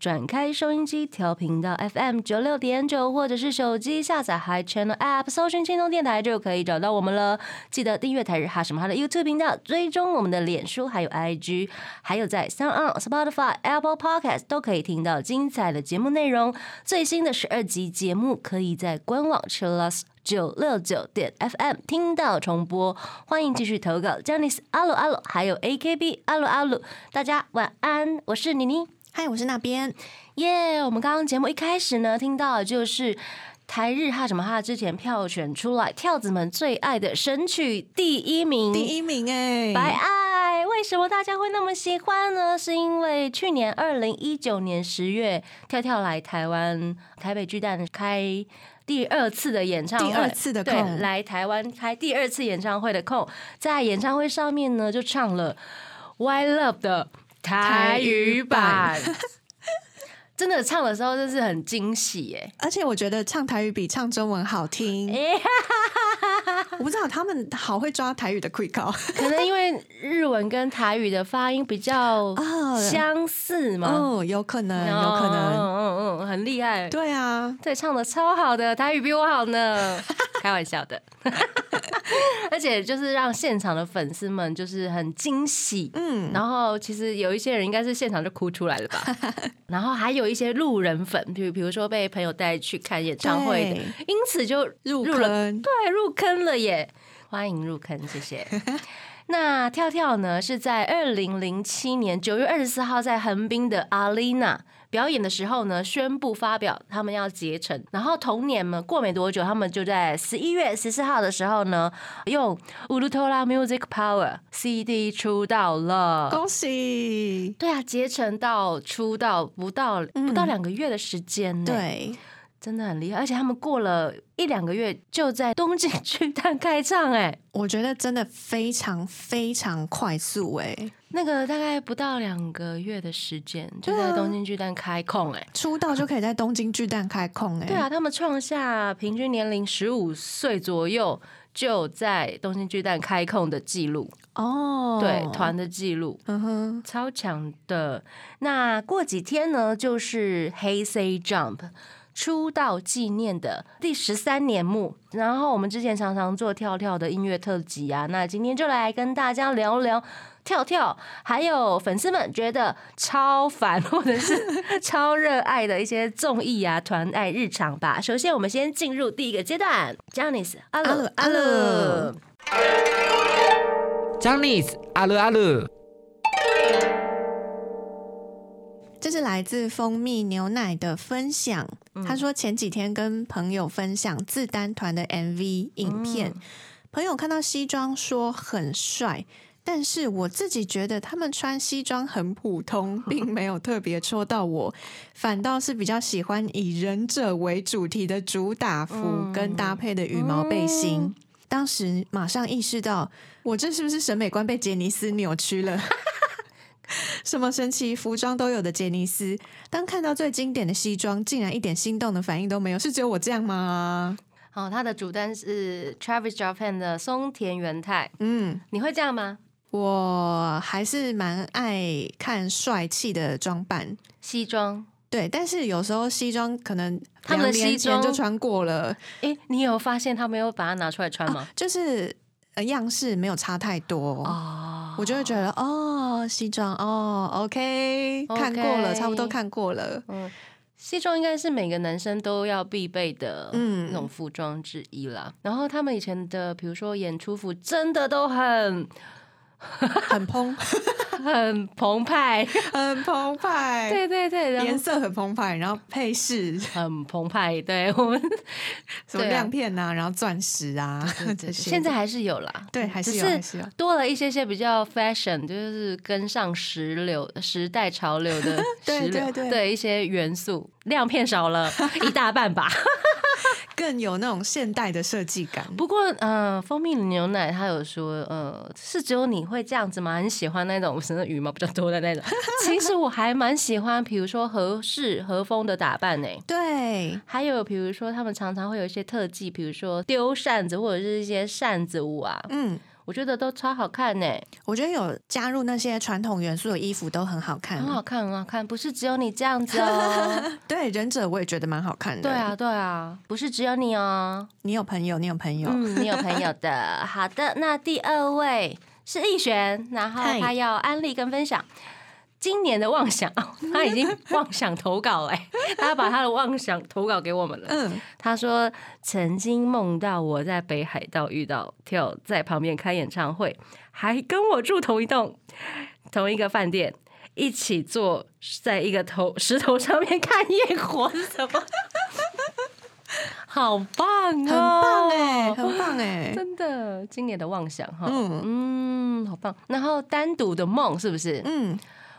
转开收音机调频到 FM 九六点九，或者是手机下载 Hi Channel App，搜寻轻松电台就可以找到我们了。记得订阅台日哈什么哈的 YouTube 频道，追踪我们的脸书还有 IG，还有在 Sound、Spotify、Apple Podcast 都可以听到精彩的节目内容。最新的十二集节目可以在官网 Chillus。九六九点 FM 听到重播，欢迎继续投稿 j a n i c e 阿鲁阿鲁，还有 AKB 阿鲁阿鲁，大家晚安，我是妮妮，嗨，我是那边，耶！我们刚刚节目一开始呢，听到的就是台日哈什么哈之前票选出来跳子们最爱的神曲第一名，第一名哎，白爱。为什么大家会那么喜欢呢？是因为去年二零一九年十月，跳跳来台湾台北巨蛋开。第二次的演唱会，第二次的空来台湾开第二次演唱会的空，在演唱会上面呢就唱了《Why Love》的台语版，真的唱的时候就是很惊喜耶！而且我觉得唱台语比唱中文好听。我不知道他们好会抓台语的 quick 可能因为日文跟台语的发音比较相似嘛。哦，有可能，有可能，嗯嗯嗯，很厉害。对啊，对，唱的超好的，台语比我好呢，开玩笑的。而且就是让现场的粉丝们就是很惊喜，嗯，然后其实有一些人应该是现场就哭出来了吧，然后还有一些路人粉，比如比如说被朋友带去看演唱会的，因此就入坑，对，入坑了耶！欢迎入坑，谢谢。那跳跳呢是在二零零七年九月二十四号在横滨的阿丽娜。表演的时候呢，宣布发表他们要结成，然后同年嘛，过没多久，他们就在十一月十四号的时候呢，用 Ultra Music Power CD 出道了，恭喜！对啊，结成到出道不到不到两个月的时间，对。真的很厉害，而且他们过了一两个月就在东京巨蛋 开唱，哎，我觉得真的非常非常快速，哎，那个大概不到两个月的时间就在东京巨蛋开控，哎，出道就可以在东京巨蛋开控，哎，对啊，他们创下平均年龄十五岁左右就在东京巨蛋开控的记录，哦，对，团的记录，嗯哼，超强的。那过几天呢，就是 Hey Say Jump。出道纪念的第十三年目，然后我们之前常常做跳跳的音乐特辑啊，那今天就来跟大家聊聊跳跳，还有粉丝们觉得超烦或者是 超热爱的一些综艺啊、团爱日常吧。首先，我们先进入第一个阶段 j a n i c e 阿乐阿乐 j a n i c e 阿乐阿鲁。这是来自蜂蜜牛奶的分享。他说前几天跟朋友分享自单团的 MV 影片，朋友看到西装说很帅，但是我自己觉得他们穿西装很普通，并没有特别戳到我，反倒是比较喜欢以忍者为主题的主打服跟搭配的羽毛背心。当时马上意识到，我这是不是审美观被杰尼斯扭曲了？什么神奇服装都有的杰尼斯，当看到最经典的西装，竟然一点心动的反应都没有，是只有我这样吗？哦，他的主单是 Travis Japan 的松田元太。嗯，你会这样吗？我还是蛮爱看帅气的装扮，西装。对，但是有时候西装可能他们的西装就穿过了。哎，你有发现他没有把它拿出来穿吗？就是样式没有差太多哦，我就会觉得哦。西装哦，OK，看过了，差不多看过了。嗯，西装应该是每个男生都要必备的那种服装之一啦。然后他们以前的，比如说演出服，真的都很。很澎，很澎湃，很澎湃，对对对，颜色很澎湃，然后配饰。很澎湃，对我们什么亮片呐，然后钻石啊，这些。现在还是有啦，对，还是有，还是有。多了一些些比较 fashion，就是跟上时流、时代潮流的对对对。的一些元素，亮片少了 一大半吧。更有那种现代的设计感。不过，呃，蜂蜜牛奶他有说，呃，是只有你会这样子吗？很喜欢那种什么羽毛比较多的那种。其实我还蛮喜欢，比如说和式和风的打扮呢。对，还有比如说他们常常会有一些特技，比如说丢扇子或者是一些扇子舞啊，嗯，我觉得都超好看呢，我觉得有加入那些传统元素的衣服都很好看，很好看，很好看。不是只有你这样子哦。对，忍者我也觉得蛮好看的。对啊，，对啊，不是只有你哦。你有朋友，你有朋友，嗯，你有朋友的。好的，那第二位是逸璇，然后嗨他要安利跟分享。今年的妄想，他已经妄想投稿嘞，他把他的妄想投稿给我们了。嗯，他说曾经梦到我在北海道遇到跳在旁边开演唱会，还跟我住同一栋同一个饭店，一起坐在一个头石头上面看焰火是什么？好棒哦，很棒哎，很棒哎，真的，今年的妄想哈，嗯嗯，好棒。然后单独的梦是不是？嗯，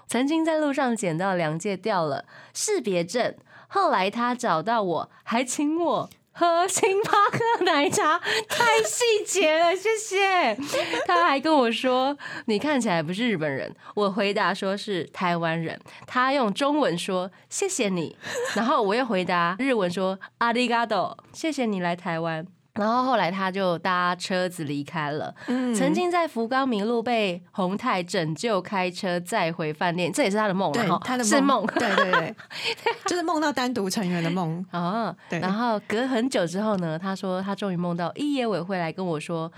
曾经在路上捡到梁界掉了识别证，后来他找到我，还请我。喝星巴克奶茶，太细节了，谢谢。他还跟我说：“你看起来不是日本人。”我回答说是台湾人。他用中文说：“谢谢你。”然后我又回答日文说：“阿里嘎多，谢谢你来台湾。”然后后来他就搭车子离开了。嗯曾经在福冈迷路，被洪泰拯救，开车载回饭店，这也是他的梦对然后他的是梦。对对对，就是梦到单独成员的梦。啊，对然后隔很久之后呢，他说他终于梦到一野委会来跟我说，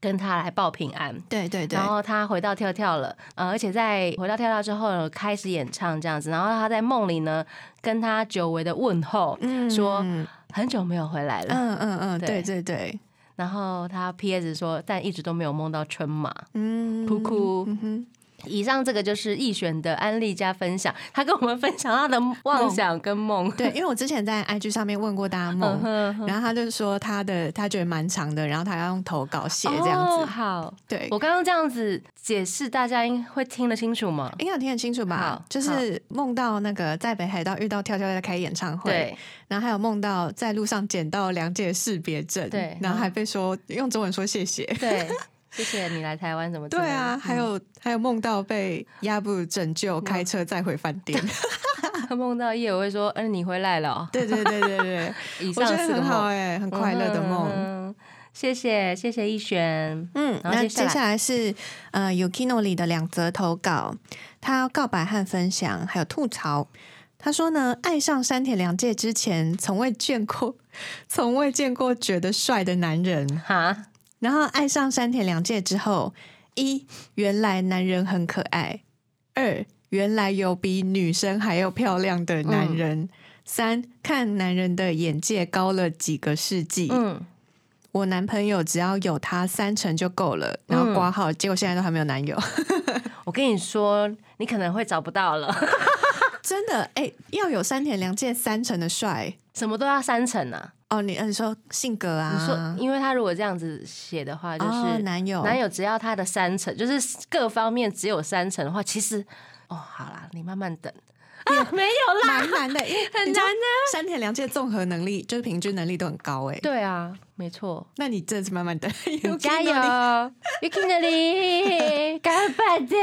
跟他来报平安。对对对然，后他回到跳跳了，呃，而且在回到跳跳之后呢，开始演唱这样子。然后他在梦里呢，跟他久违的问候，嗯说嗯很久没有回来了。嗯嗯嗯，对对对对，然后他 P.S 说，但一直都没有梦到春马。嗯，哭哭嗯哼，以上这个就是易选的安利加分享，他跟我们分享他的妄想跟梦。对，因为我之前在 IG 上面问过大家嗯梦，然后他就说他的他觉得蛮长的，然后他要用投稿写这样哦子。好，对，我刚刚这样子解释，大家应会听得清楚吗？应该有听得清楚吧？就是梦到那个在北海道遇到跳跳在开演唱会，对，然后还有梦到在路上捡到梁界识别证，对然后还被说用中文说谢谢。对，谢谢你来台湾，怎么？对啊，还有还有梦到被亚布拯救，开车再回饭店。嗯 梦到夜，我会说，嗯，你回来了 哦。对对对对对，以上四个梦，很好哎，很快乐的梦。嗯。谢谢谢谢逸璇，嗯，那接下来是呃 Yukino 里的两则投稿，他告白和分享，还有吐槽。他说呢，爱上山田凉介之前，从未见过，从未见过觉得帅的男人。哈，然后爱上山田凉介之后，一原来男人很可爱；二原来有比女生还要漂亮的男人；三看男人的眼界高了几个世纪。嗯，我男朋友只要有他三成就够了，然后挂号，结果现在都还没有男友。我跟你说，你可能会找不到了，真的，哎、要有山田凉介三成的帅什么都要三成啊。哦。你说性格啊？你说，因为他如果这样子写的话，就是、哦、男友男友只要他的三成，就是各方面只有三成的话，其实哦，好啦，你慢慢等啊，没有啦，蛮难的，因为很难的。山田凉介综合能力就是平均能力都很高哎。对啊，没错，那你这次慢慢等，你加油 Yuki 里，干巴 的。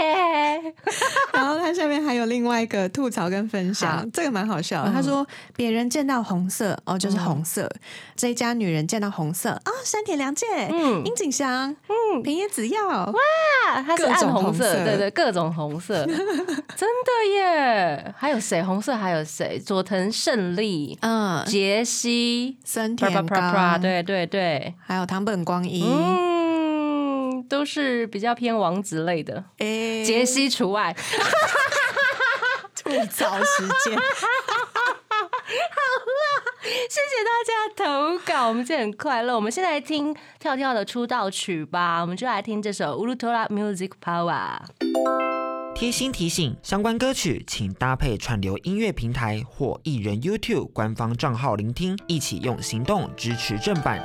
然后他下面还有另外一个吐槽跟分享，这个蛮好笑他说别人见到红色哦，就是红色；这一家女人见到红色啊，山田凉介、嗯。樱井翔、嗯，平野紫耀，哇，他是暗红色，对对，各种红色，真的耶！还有谁？红色还有谁？佐藤胜利、嗯，杰西，森啪啪田啪啪，刚，对对对，还有堂本光一，嗯，都是比较偏王子类的，哎，杰西除外。吐槽时间，谢谢大家投稿，我们今天很快乐。我们现在来听跳跳的出道曲吧，我们就来听这首《乌鲁托拉 Music Power》。贴心提醒：相关歌曲请搭配串流音乐平台或艺人 YouTube 官方账号聆听，一起用行动支持正版。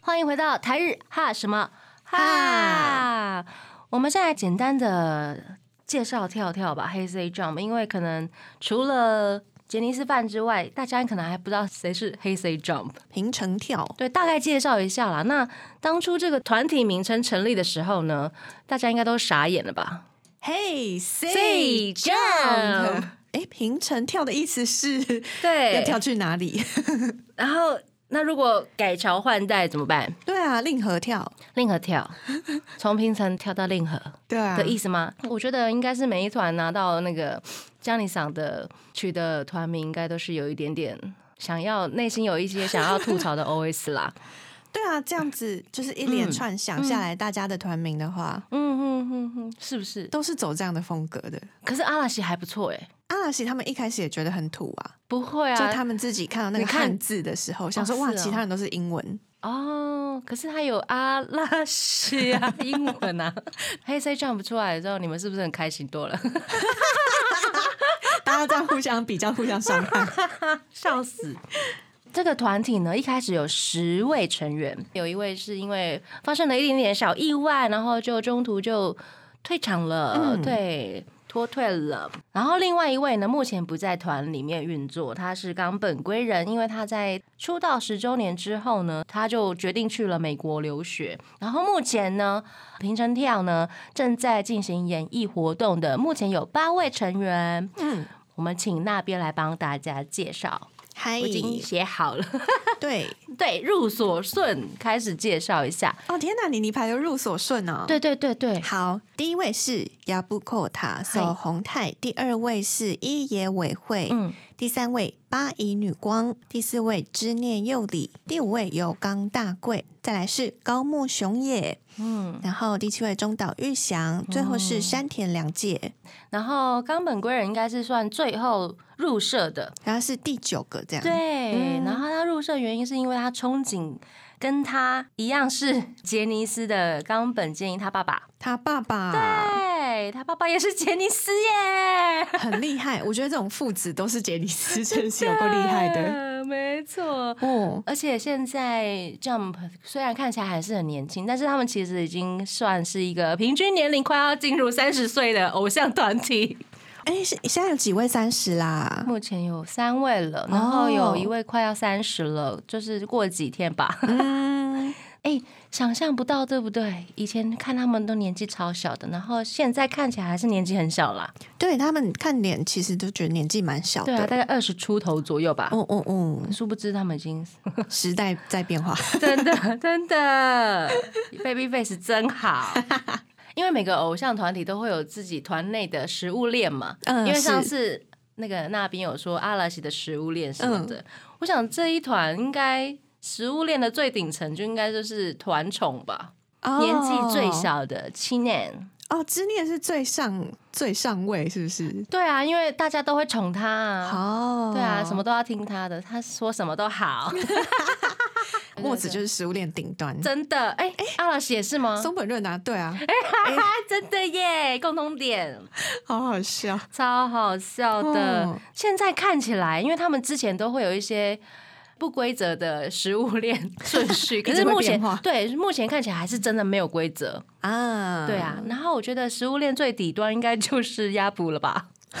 欢迎回到台日哈什么哈。我们现在简单的介绍跳跳吧，黑 C Jump，因为可能除了杰尼斯范之外，大家可能还不知道谁是黑 C Jump。平成跳，对，大概介绍一下啦。那当初这个团体名称成立的时候呢，大家应该都傻眼了吧？？Hey Say jump 哎，平成跳的意思是对，要跳去哪里？然后那如果改朝换代怎么办？对啊，令和跳，令和跳，从平成跳到令和对啊的意思吗？我觉得应该是每一团拿到那个江里桑的取的团名，应该都是有一点点想要内心有一些想要吐槽的 OS 啦。对啊，这样子就是一连串想下来，大家的团名的话，嗯哼哼哼，是不是？都是走这样的风格的。可是阿拉西还不错哎，阿拉西他们一开始也觉得很土啊，不会啊，就他们自己看到那个汉字的时候，想说哇，其他人都是英文。哦，可是他有阿拉西啊，英文啊，黑唱不出来之后，你们是不是很开心多了？大家这样互相比较、互相伤害。笑死！这个团体呢，一开始有十位成员，有一位是因为发生了一点点小意外，然后就中途就退场了，嗯对，脱退了。然后另外一位呢，目前不在团里面运作，他是冈本归人，因为他在出道十周年之后呢，他就决定去了美国留学。然后目前呢，平成跳呢正在进行演艺活动的，目前有八位成员。嗯，我们请那边来帮大家介绍。嗨。我已经写好了，对，对，入所顺，开始介绍一下。哦天哪，你你排的入所顺哦。对对对对，好，第一位是亚布寇塔守宏泰，第二位是一野委会，嗯，第三位八乙女光，第四位知念佑里，第五位有冈大贵，再来是高木雄也，嗯，然后第七位中岛裕翔，最后是山田凉介，然后冈本归人应该是算最后入社的，然后是第九个这样。对。嗯。然后他入社原因是因为他憧憬跟他一样是杰尼斯的冈本健一他爸爸，他爸爸。对他爸爸也是杰尼斯耶，很厉害，我觉得这种父子都是杰尼斯，真是有够厉害的的，没错。哦。而且现在 Jump 虽然看起来还是很年轻，但是他们其实已经算是一个平均年龄快要进入三十岁的偶像团体。哎，是现在有几位三十啦？目前有三位了，然后有一位快要三十了，就是过几天吧。嗯，哎、想象不到，对不对？以前看他们都年纪超小的，然后现在看起来还是年纪很小啦。对他们看脸其实都觉得年纪蛮小的。对啊，大概二十出头左右吧。哦哦哦，殊不知他们已经 时代在变化。真的真的，Baby Face 真好。因为每个偶像团体都会有自己团内的食物链嘛，嗯因为上次那个那边有说阿拉西的食物链什么嗯的，我想这一团应该食物链的最顶层就应该就是团宠吧，年纪最小的七年。哦，知念是最上最上位，是不是？对啊，因为大家都会宠他啊，哦，对啊，什么都要听他的，他说什么都好，墨子就是食物链顶端。真的。哎哎、阿拉西也是吗？松本润啊，对啊，啊，真的耶，共同点。好好笑。超好笑的。哦现在看起来，因为他们之前都会有一些不规则的食物链顺序，可是目前对目前看起来还是真的没有规则。啊，对啊，然后我觉得食物链最底端应该就是鸭脖了吧。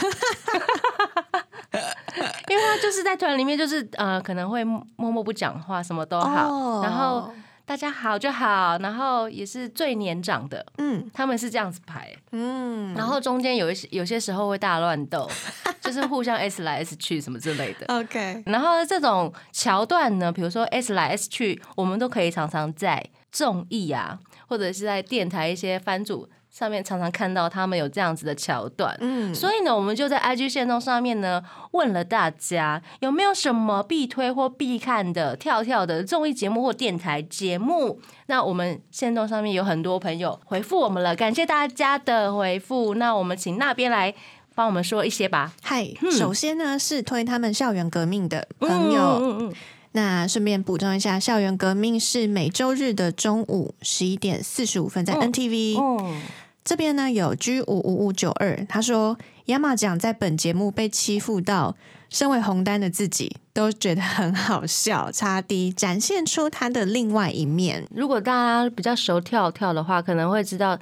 因为他就是在团里面，就是呃，可能会默默不讲话，什么都好，哦然后大家好就好，然后也是最年长的，嗯他们是这样子排。嗯，然后中间有一些有些时候会大乱斗，就是互相 S 来 S 去什么之类的。OK，然后这种桥段呢，比如说 S 来 S 去，我们都可以常常在综艺啊，或者是在电台一些番组上面常常看到他们有这样子的桥段。嗯，所以呢，我们就在 IG 线动上面呢问了大家有没有什么必推或必看的跳跳的综艺节目或电台节目。那我们线动上面有很多朋友回复我们了，感谢大家的回复。那我们请那边来帮我们说一些吧。嗨，首先呢是推他们校园革命的朋友，嗯嗯嗯那顺便补充一下，校园革命是每周日的中午十一点四十五分在嗯 NTV。哦这边呢有 G 五五五九二，他说亚马奖在本节目被欺负到，身为红单的自己都觉得很好笑，差低展现出他的另外一面。如果大家比较熟跳跳的话，可能会知道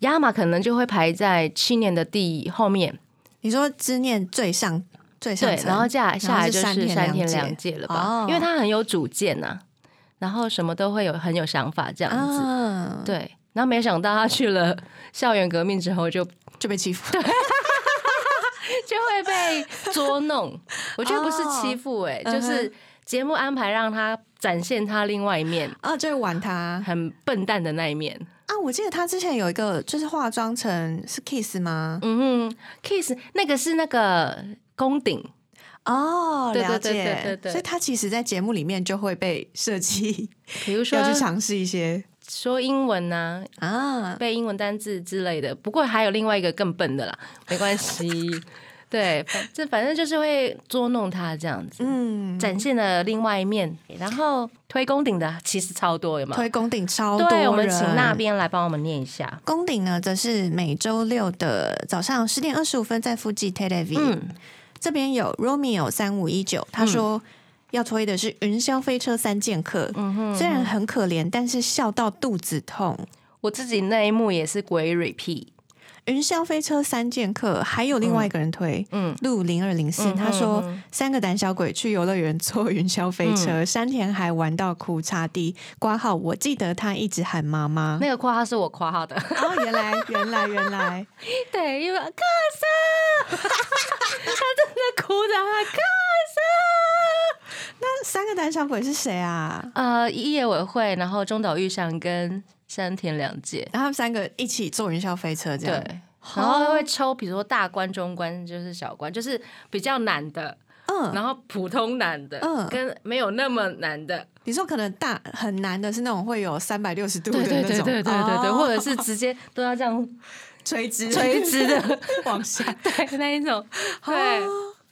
亚马可能就会排在七年的第后面，你说知念最上最上对，层，然后下下来就是是山田山田凉凉介了吧？哦因为他很有主见呐、然后什么都会有很有想法这样子，啊，对。然后没想到他去了校园革命之后就，就被欺负。就会被捉弄。我觉得不是欺负、哎、就是节目安排让他展现他另外一面，啊，就会玩他很笨蛋的那一面。啊！我记得他之前有一个，就是化妆成是 Kiss 吗？嗯哼，Kiss 那个是那个宫顶，哦，了对对对解。对对对所以他其实，在节目里面就会被设计比如说要去尝试一些说英文呐、啊，背英文单字之类的。不过还有另外一个更笨的啦，没关系。对，反这反正就是会捉弄他这样子，嗯，展现了另外一面。然后推宫顶的其实超多，有吗？推宫顶超多对，我们人请那边来帮我们念一下。宫顶呢，则是每周六的早上十点二十五分在附近 Television、嗯，这边有 Romeo 三五一九，他说要推的是云霄飞车三剑客，嗯哼虽然很可怜，但是笑到肚子痛。我自己那一幕也是鬼 repeat。云霄飞车三剑客还有另外一个人推，嗯路零二零四，嗯他说、嗯三个胆小鬼去游乐园坐云霄飞车，山田还玩到哭擦地。挂号，我记得他一直喊妈妈。那个括号是我括号的，哦，原来原来原来，对，因为克森，他真的哭着喊克森。那三个胆小鬼是谁啊？呃，业委会，然后中岛裕翔跟山田凉介，然后他们三个一起坐云霄飞车，这样。对，然后会抽，比如说大关、中关，就是小关，就是比较难的，嗯，然后普通难的，嗯跟没有那么难的，你说可能大很难的是那种会有三百六十度的对那种，对对对对对或者是直接都要这样垂直垂直的，往下。对那一种，对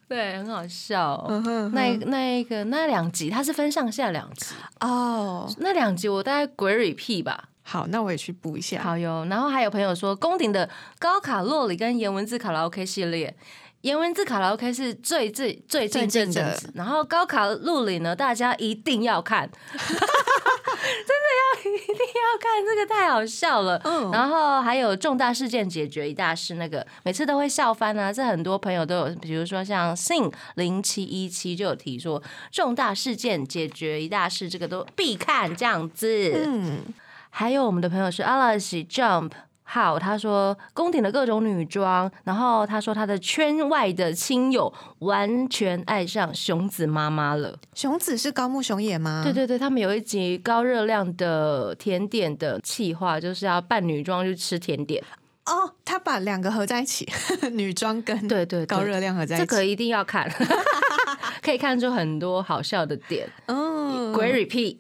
对，很好笑。嗯哼那那一个那两集，它是分上下两集，哦，那两集我大概鬼 repeat 吧。好，那我也去补一下。好哟，然后还有朋友说，宫顶的高卡洛里跟颜文字卡拉 OK 系列，颜文字卡拉 OK 是最最最近这最近的阵子，然后高卡洛里呢，大家一定要看，真的要一定要看，这个太好笑了。嗯然后还有重大事件解决一大事，那个每次都会笑翻啊。这很多朋友都有，比如说像 Sing 零七一七就有提说，重大事件解决一大事，这个都必看这样子。嗯，还有我们的朋友是 Alice Jump。好，他说宫廷的各种女装，然后他说他的圈外的亲友完全爱上熊子妈妈了。熊子是高木熊也吗？对对对，他们有一集高热量的甜点的企划，就是要扮女装去吃甜点。哦，他把两个合在一起，女装跟对对对高热量合在一起。这个一定要看，可以看出很多好笑的点。嗯，鬼 repeat。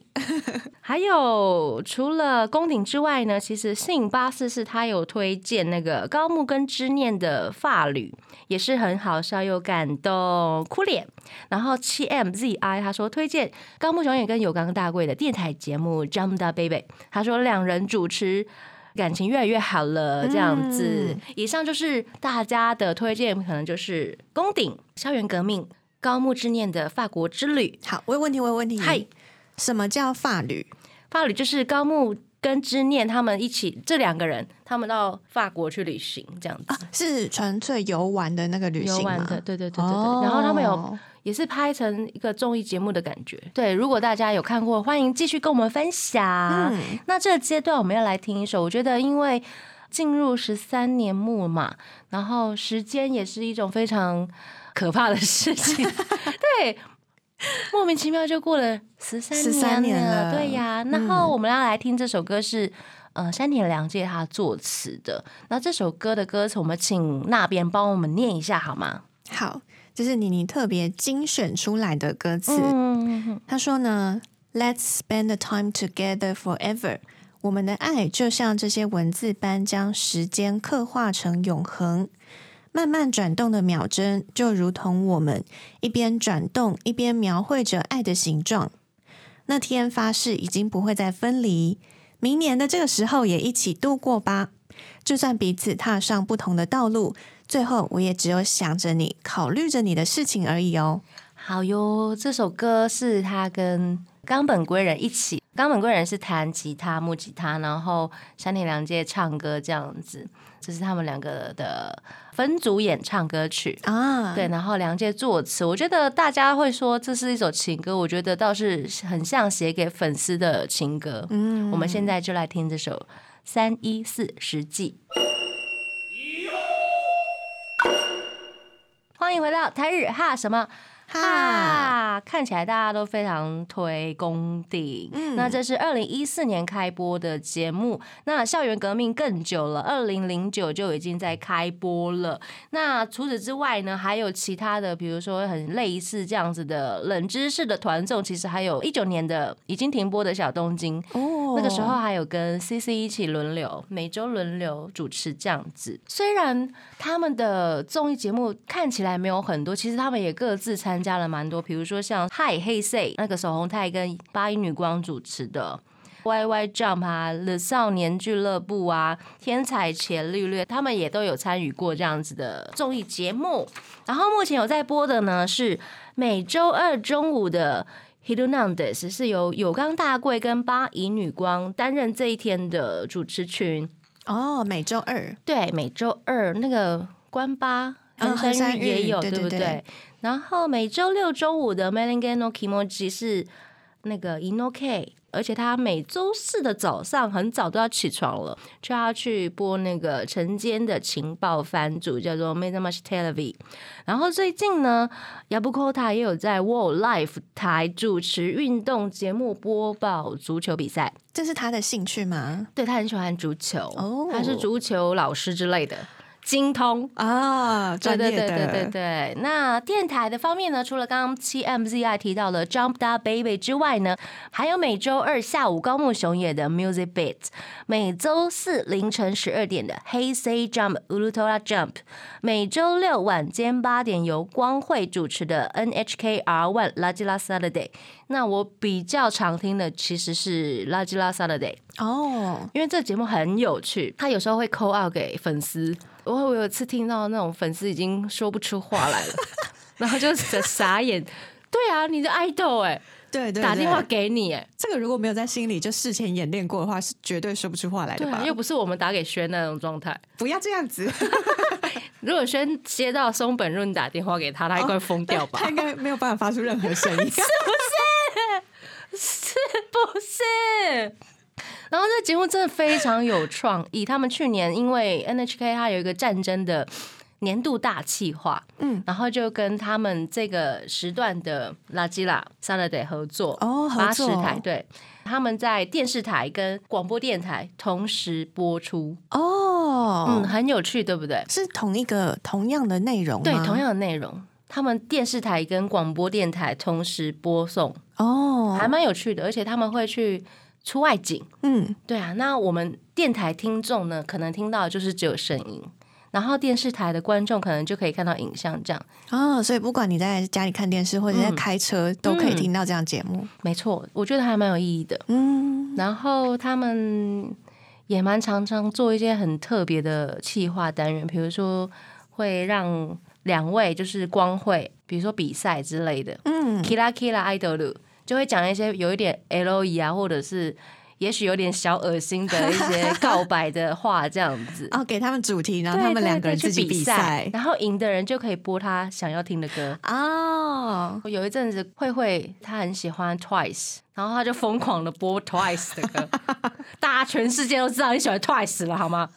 还有除了宫顶之外呢，其实信八四是他有推荐那个高木跟知念的发旅，也是很好笑又感动，哭脸。然后七 M Z I 他说推荐高木雄也跟有冈大贵的电台节目 Jump the Baby，他说两人主持。感情越来越好了，这样子。以上就是大家的推荐，可能就是宫顶、校园革命、高木之念的法国之旅。好，我有问题，我有问题。嗨，什么叫法旅？法旅就是高木跟之念他们一起，这两个人他们到法国去旅行，这样子。是纯粹游玩的那个旅行吗？游玩的，对对对对对。哦然后他们有也是拍成一个综艺节目的感觉。对，如果大家有看过，欢迎继续跟我们分享。嗯那这个阶段我们要来听一首，我觉得因为进入十三年目嘛，然后时间也是一种非常可怕的事情。对。莫名其妙就过了十三十三年了对呀。然后我们要来听这首歌是，呃，山田凉介他作词的。那这首歌的歌词，我们请那边帮我们念一下好吗？好，这是妮妮特别精选出来的歌词。嗯，他说呢，Let's spend the time together forever。我们的爱就像这些文字般，将时间刻画成永恒。慢慢转动的秒针，就如同我们一边转动一边描绘着爱的形状。那天发誓已经不会再分离，明年的这个时候也一起度过吧。就算彼此踏上不同的道路，最后我也只有想着你，考虑着你的事情而已哦。好哟，这首歌是他跟冈本圭人一起冈本贵人是弹吉他、木吉他，然后山田凉介唱歌这样子，这是他们两个的分组演唱歌曲。啊，对，然后梁介作词，我觉得大家会说这是一首情歌，我觉得倒是很像写给粉丝的情歌。嗯我们现在就来听这首《三一四十记》。欢迎回到台日哈什么哈，看起来大家都非常推公顶。嗯那这是二零一四年开播的节目，那校园革命更久了，二零零九就已经在开播了。那除此之外呢，还有其他的，比如说很类似这样子的冷知识的团综，其实还有一九年的已经停播的小东京，哦那个时候还有跟 CC 一起轮流，每周轮流主持这样子。虽然他们的综艺节目看起来没有很多，其实他们也各自参加了蛮多，比如说像《Hi Hey Say》那个手红泰跟八音女光主持的。Y Y Jump 啊，The 少年俱乐部啊，天才伽利略，他们也都有参与过这样子的综艺节目。然后目前有在播的呢是每周二中午的 Hidunandes，是由有冈大贵跟八乙女光担任这一天的主持群。哦，每周二对，每周二那个关八嗯横山也有，对对不对？然后每周六周五的 Melingano Kimoji 是那个 Inoke，而且他每周四的早上很早都要起床了，就要去播那个晨间的情报番组，叫做 Medamash Televi。然后最近呢，Yabukota 也有在 World Life 台主持运动节目播报足球比赛。这是他的兴趣吗？对他很喜欢足球，哦他是足球老师之类的，精通。啊，对对对对对对。那电台的方面呢，除了刚刚七 MZI 提到的 Jump Da Baby 之外呢，还有每周二下午高木雄也的 Music Beat，每周四凌晨十二点的 Hey Say Jump Ultra Jump，每周六晚间八点由光辉主持的 NHK R One La j i l a Saturday。那我比较常听的其实是 La j i l a Saturday。哦，因为这个节目很有趣，他有时候会扣 out 给粉丝。我我有一次听到那种粉丝已经说不出话来了，然后就傻眼。对啊，你的 idol 哎、对对，打电话对给你哎、这个如果没有在心里就事前演练过的话，是绝对说不出话来的吧？对啊，又不是我们打给轩那种状态。不要这样子，如果轩接到松本润打电话给他，他应该疯掉吧？他应该没有办法发出任何声音。是不是是不是？然后这节目真的非常有创意。他们去年因为 NHK 它有一个战争的年度大企划，嗯，然后就跟他们这个时段的拉基拉 Saturday 合作哦合八十作台对。他们在电视台跟广播电台同时播出，哦，嗯，很有趣，对不对？是同一个同样的内容吗？对，同样的内容，他们电视台跟广播电台同时播送，哦，还蛮有趣的，而且他们会去出外景。嗯，对啊，那我们电台听众呢，可能听到的就是只有声音，然后电视台的观众可能就可以看到影像，这样。哦，所以不管你在家里看电视或者在嗯。开车，都可以听到这样节目。没错，我觉得还蛮有意义的。嗯，然后他们也蛮常常做一些很特别的企划单元，比如说会让两位就是光会，比如说比赛之类的，嗯。Kira Kira Idol 就会讲一些有一点 L E 啊，或者是也许有点小恶心的一些 告白的话，这样子。哦，给他们主题，然后他们两个人自己比赛。然后赢的人就可以播他想要听的歌。哦，我有一阵子慧慧她很喜欢 Twice，然后她就疯狂的播 Twice 的歌，大家全世界都知道你喜欢 Twice 了，好吗？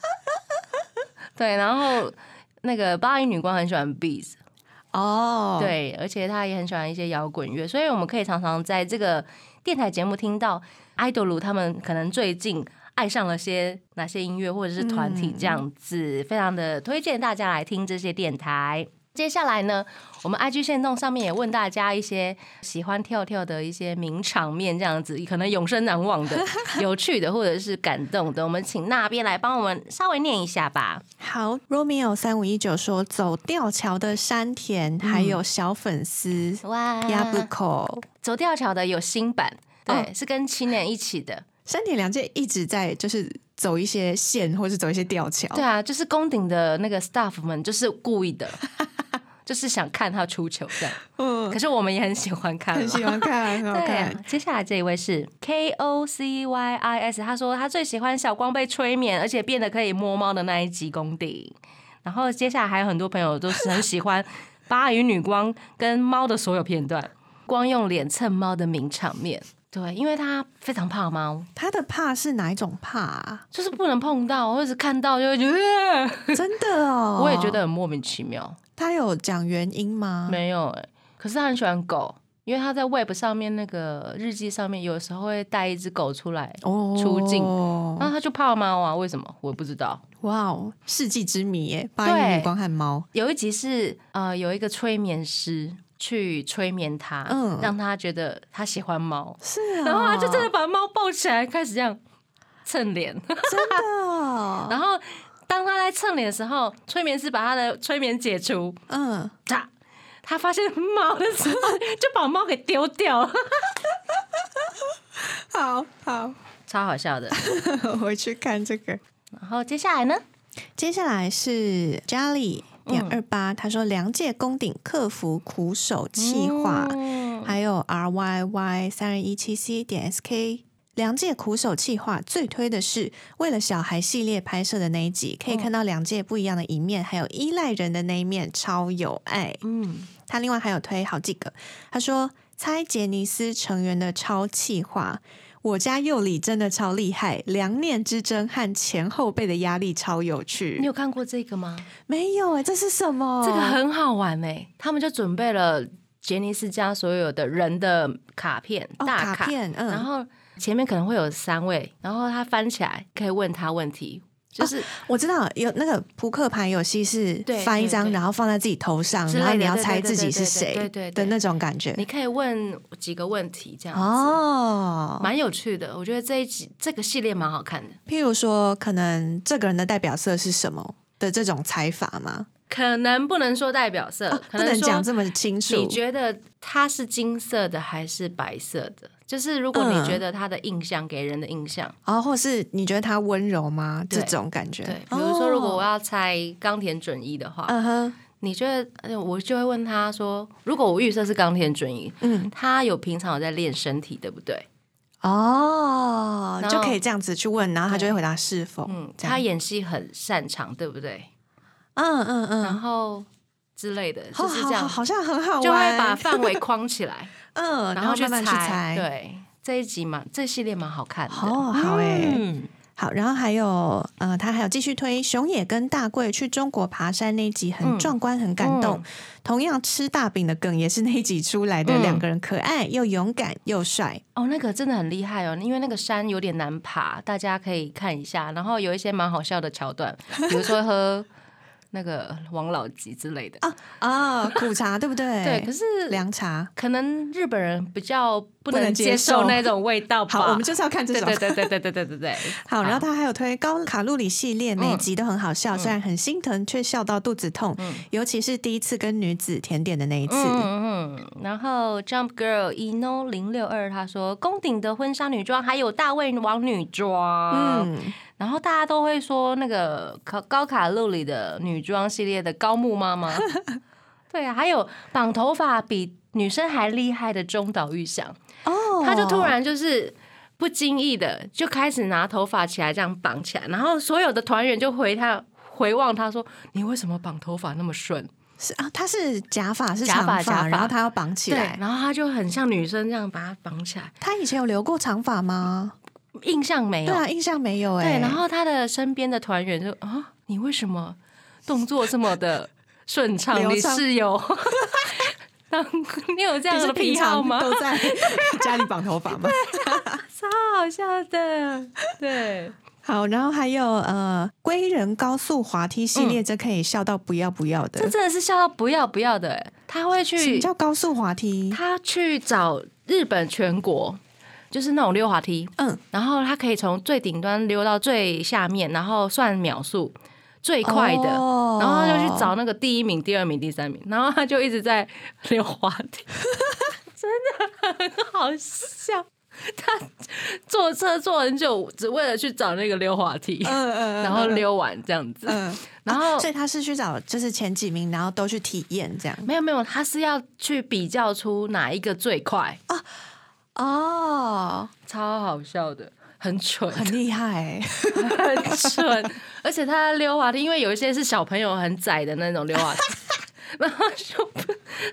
对，然后那个八音女官很喜欢 Beats，哦，，对，而且他也很喜欢一些摇滚乐，所以我们可以常常在这个电台节目听到 idol 他们可能最近爱上了些哪些音乐或者是团体这样子，非常的推荐大家来听这些电台。接下来呢，我们 IG 线动上面也问大家一些喜欢跳跳的一些名场面，这样子可能永生难忘的、有趣的或者是感动的，我们请那边来帮我们稍微念一下吧。好，Romeo 三五一九说走吊桥的山田，还有小粉丝哇亚布口，走吊桥的有新版，对，哦是跟青年一起的。山田凉介一直在就是走一些线，或是走一些吊桥。对啊，就是宫顶的那个 staff 们就是故意的，就是想看他出糗这样。嗯可，是我们也很喜欢看，很 喜欢看，很好对接下来这一位是 K O C Y I S，他说他最喜欢小光被催眠，而且变得可以摸猫的那一集功底。然后接下来还有很多朋友都是很喜欢八与女光跟猫的所有片段，光用脸蹭猫的名场面。对，因为他非常怕猫，他的怕是哪一种怕啊？就是不能碰到，或者是看到就会觉得，呃真的哦，我也觉得很莫名其妙。他有讲原因吗？没有哎、可是他很喜欢狗，因为他在 Web 上面那个日记上面，有时候会带一只狗出来，哦，出镜然后他就怕猫啊，为什么？我也不知道。哇哦，世纪之谜耶！八对音女光和猫，有一集是呃，有一个催眠师去催眠他，嗯让他觉得他喜欢猫，是啊，然后他就真的把猫抱起来，开始这样蹭脸。真的哦，然后当他在蹭脸的时候，催眠师把他的催眠解除，嗯，他他发现猫的时候，就把猫给丢掉了，好好，超好笑的。我回去看这个。然后接下来呢？接下来是 Jolly 点二八，他说梁界攻顶克服苦手气化，嗯还有 R Y Y 三二一七 C 点 S K。梁界苦手气化最推的是为了小孩系列拍摄的那一集，可以看到梁界不一样的一面，还有依赖人的那一面，超有爱。嗯，他另外还有推好几个，他说猜杰尼斯成员的超气化。我家幼里真的超厉害，两念之争和前后辈的压力超有趣你。有看过这个吗？没有哎、这是什么？这个很好玩哎、他们就准备了杰尼斯家所有的人的卡片，哦大卡片，嗯，然后前面可能会有三位，然后他翻起来可以问他问题，就是我知道有那个扑克牌游戏是翻一张，然后放在自己头上，然后你要猜自己是谁对对对的那种感觉。你可以问几个问题这样子，哦，蛮有趣的。我觉得这一集这个系列蛮好看的，譬如说，可能这个人的代表色是什么的这种猜法吗？可能不能说代表色，哦不可能讲这么清楚。你觉得它是金色的还是白色的？就是如果你嗯觉得它的印象给人的印象，哦，或是你觉得他温柔吗？这种感觉。对，比如说如果我要，猜冈田准一的话，嗯哼，你觉得，呃我就会问他说，如果我预设是冈田准一，嗯，他有平常有在练身体，对不对？哦，就可以这样子去问，然后他就会回答是否。嗯，他演戏很擅长，对不对？嗯嗯嗯，然后之类的，就是这样，好好像很好玩，就会把范围框起来，嗯，然后去慢慢去猜。，对，这一集嘛，这系列蛮好看的，哦好哎嗯，好，然后还有呃，他还有继续推熊野跟大贵去中国爬山那一集，很嗯。壮观，很感动。嗯。同样吃大饼的梗也是那一集出来的，嗯。两个人可爱又勇敢又帅。哦，那个真的很厉害哦，因为那个山有点难爬，大家可以看一下。然后有一些蛮好笑的桥段，比如说喝那个王老吉之类的。啊啊，苦茶对不对？对，可是凉茶。可能日本人比较不不能能接接受受那种味道吧。好，我们就是要看这对种。对对对对对对对对。好，然后他还有推高卡路里系列，每一集都很好笑，虽然很心疼，却笑到肚子痛。尤其是第一次跟女子甜点的那一次，嗯嗯，然后 Jump Girl Eno 零六二他说，宫顶的婚纱女装还有大胃王女装，嗯，嗯，然后大家都会说那个高高卡路里的女装系列的高木妈妈，对啊，还有绑头发比女生还厉害的中岛裕翔，哦，他就突然就是。不经意的就开始拿头发起来这样绑起来，然后所有的团员就回他回望他说：“你为什么绑头发那么顺？”是啊，他是假发是发，假发然后他要绑起对来，。然后他就很像女生这样把它绑起来，他以前有留过长发吗？印象没有。对啊，印象没有哎、对然后他的身边的团员就啊，你为什么动作这么的顺畅？你流畅是有，当你有这样的你是平常癖好吗？都在家里绑头发吗？超好笑的，对，好，然后还有呃，归人高速滑梯系列，这可以笑到不要不要的。这真的是笑到不要不要的欸。他会什么去，叫高速滑梯？他去找日本全国，就是那种溜滑梯，嗯，然后他可以从最顶端溜到最下面，然后算秒数最快的，哦。然后他就去找那个第一名、第二名、第三名，然后他就一直在溜滑梯，真的很好笑。他坐车坐很久，只为了去找那个溜滑梯，嗯嗯然后溜完这样子。嗯，然后所以他是去找就是前几名，然后都去体验这样。没有没有，他是要去比较出哪一个最快，哦，超好笑的，很蠢，很厉害。欸，很蠢，而且他溜滑梯，因为有一些是小朋友很窄的那种溜滑梯，然后就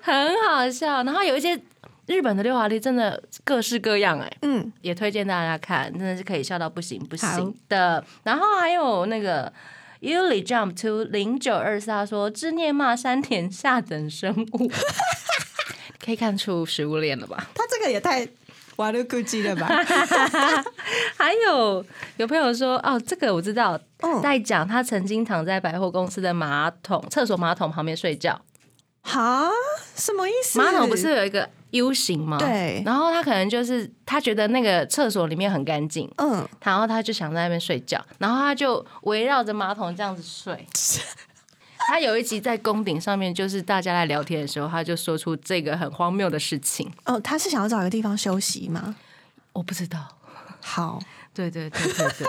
很好笑。然后有一些日本的溜滑梯真的各式各样、哎，嗯，也推荐大家看，真的是可以笑到不行不行的。然后还有那个 Uli Jump to 零九二四，他说之念骂山田下等生物，可以看出食物链了吧？他这个也太瓦鲁咕叽了吧？还有有朋友说，哦，这个我知道，嗯在讲他曾经躺在百货公司的马桶厕所马桶旁边睡觉。哈，什么意思？马桶不是有一个 U 型吗？对然后他可能就是他觉得那个厕所里面很干净，嗯，然后他就想在那边睡觉，然后他就围绕着马桶这样子睡。他有一集在宫顶上面，就是大家在聊天的时候，他就说出这个很荒谬的事情。哦，他是想要找一个地方休息吗？我不知道，好，对对对对对。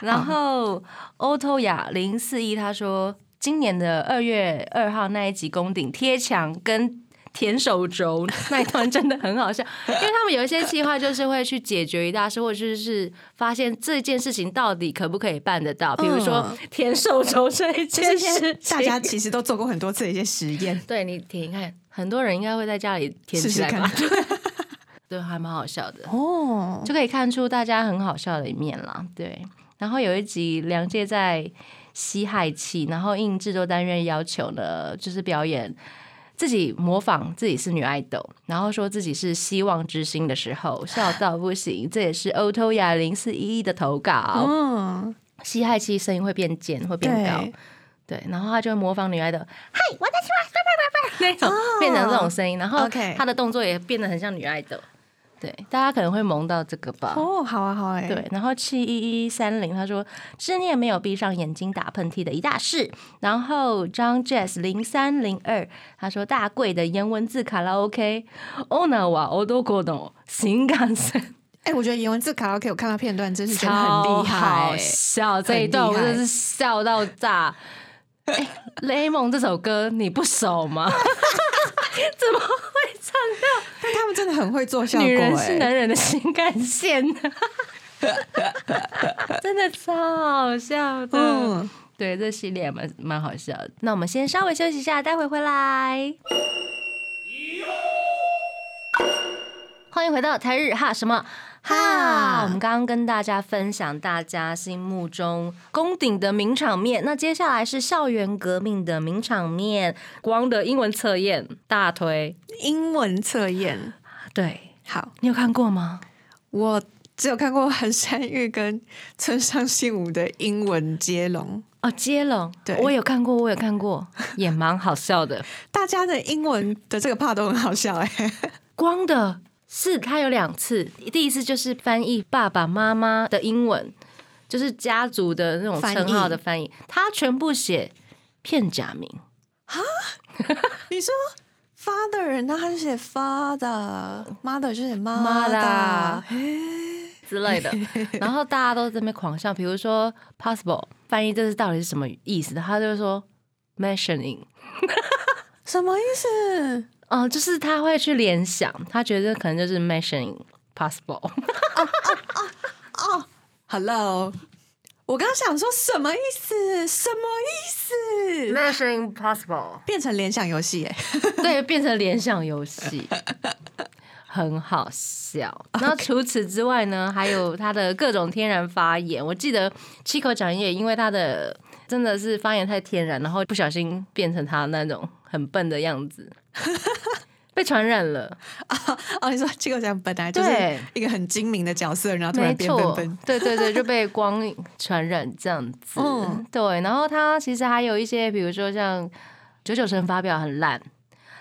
然后欧托雅零四一他说，今年的二月二号那一集宫顶贴墙跟。舔手肘那一段真的很好笑，因为他们有一些计划就是会去解决一大事，或者是发现这件事情到底可不可以办得到。比如说嗯舔手肘这一件些事情，大家其实都做过很多次的一些实验，对你舔看，很多人应该会在家里舔起来吧？试 对，还蛮好笑的。哦，就可以看出大家很好笑的一面啦。对，然后有一集梁介在吸氦气，然后应制作单元要求呢，就是表演自己模仿自己是女爱豆，然后说自己是希望之星的时候，笑到不行。这也是欧托雅零四一一的投稿，嗯，吸氦气声音会变尖，会变高。对，然后他就会模仿女爱豆，嗨，我在喜欢，那种变成这种声音，然后他的动作也变得很像女爱豆。对，大家可能会萌到这个吧。哦，好啊，好哎，对，然后七一一三零他说知念没有闭上眼睛打喷嚏的一大事。然后张 Jazz 零三零二他说大贵的颜文字卡拉 OK，欧娜瓦欧多国懂新干线哎，我觉得颜文字卡拉 OK 我看到片段真是觉得很超厉害笑，这一段我真的是笑到炸。哎，雷蒙这首歌你不熟吗？怎么会唱到但他们真的很会做效果，女人是哎，男人的心肝线呢？真的超好笑的。嗯，对，这系列蛮蛮好笑的。那我们先稍微休息一下，待会回来。欢迎回到台日哈什么哈？我们刚刚跟大家分享大家心目中宫顶的名场面，那接下来是校园革命的名场面，光的英文测验大推。英文测验，对。好，你有看过吗？我只有看过横山裕跟村上信五的英文接龙，哦，接龙，对。我有看过，我有看过，也蛮好笑的。大家的英文的这个 part 都很好笑哎、光的是他有两次，第一次就是翻译爸爸妈妈的英文，就是家族的那种称号的翻译，他全部写片假名，你说 father，然后他就写 father，mother 就写妈啦 mother，之类的，然后大家都在那边狂笑。比如说 possible 翻译这是到底是什么意思？他就说 mentioning，什么意思？哦、就是他会去联想，他觉得可能就是 "mention possible。Hello，我刚刚想说什么意思？什么意思？？"mention possible，变成联想游戏哎，对，变成联想游戏，很好笑。然后除此之外呢，还有他的各种天然发言。我记得七口讲也因为他的真的是发言太天然，然后不小心变成他那种很笨的样子，被传染了。哦，你说这个像本来就是一个很精明的角色，然后突然变笨错笨，，对对对，就被光传染这样子。嗯对。然后他其实还有一些，比如说像九九神发表很烂，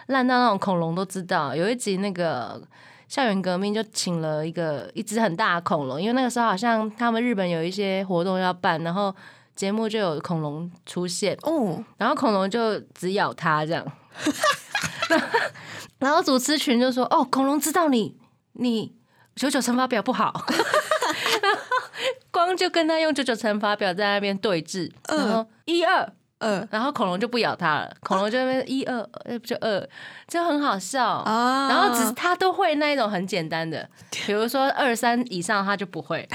烂到那种恐龙都知道。有一集那个校园革命就请了一个一只很大的恐龙，因为那个时候好像他们日本有一些活动要办，然后节目就有恐龙出现，哦，然后恐龙就只咬他这样，然后主持群就说：“哦，恐龙知道你你九九乘法表不好。”光就跟他用九九乘法表在那边对峙，然后一二，嗯。然后恐龙就不咬他了，恐龙就在那边一二，呃不就二，就很好笑。啊。然后只是他都会那一种很简单的，比如说二三以上他就不会，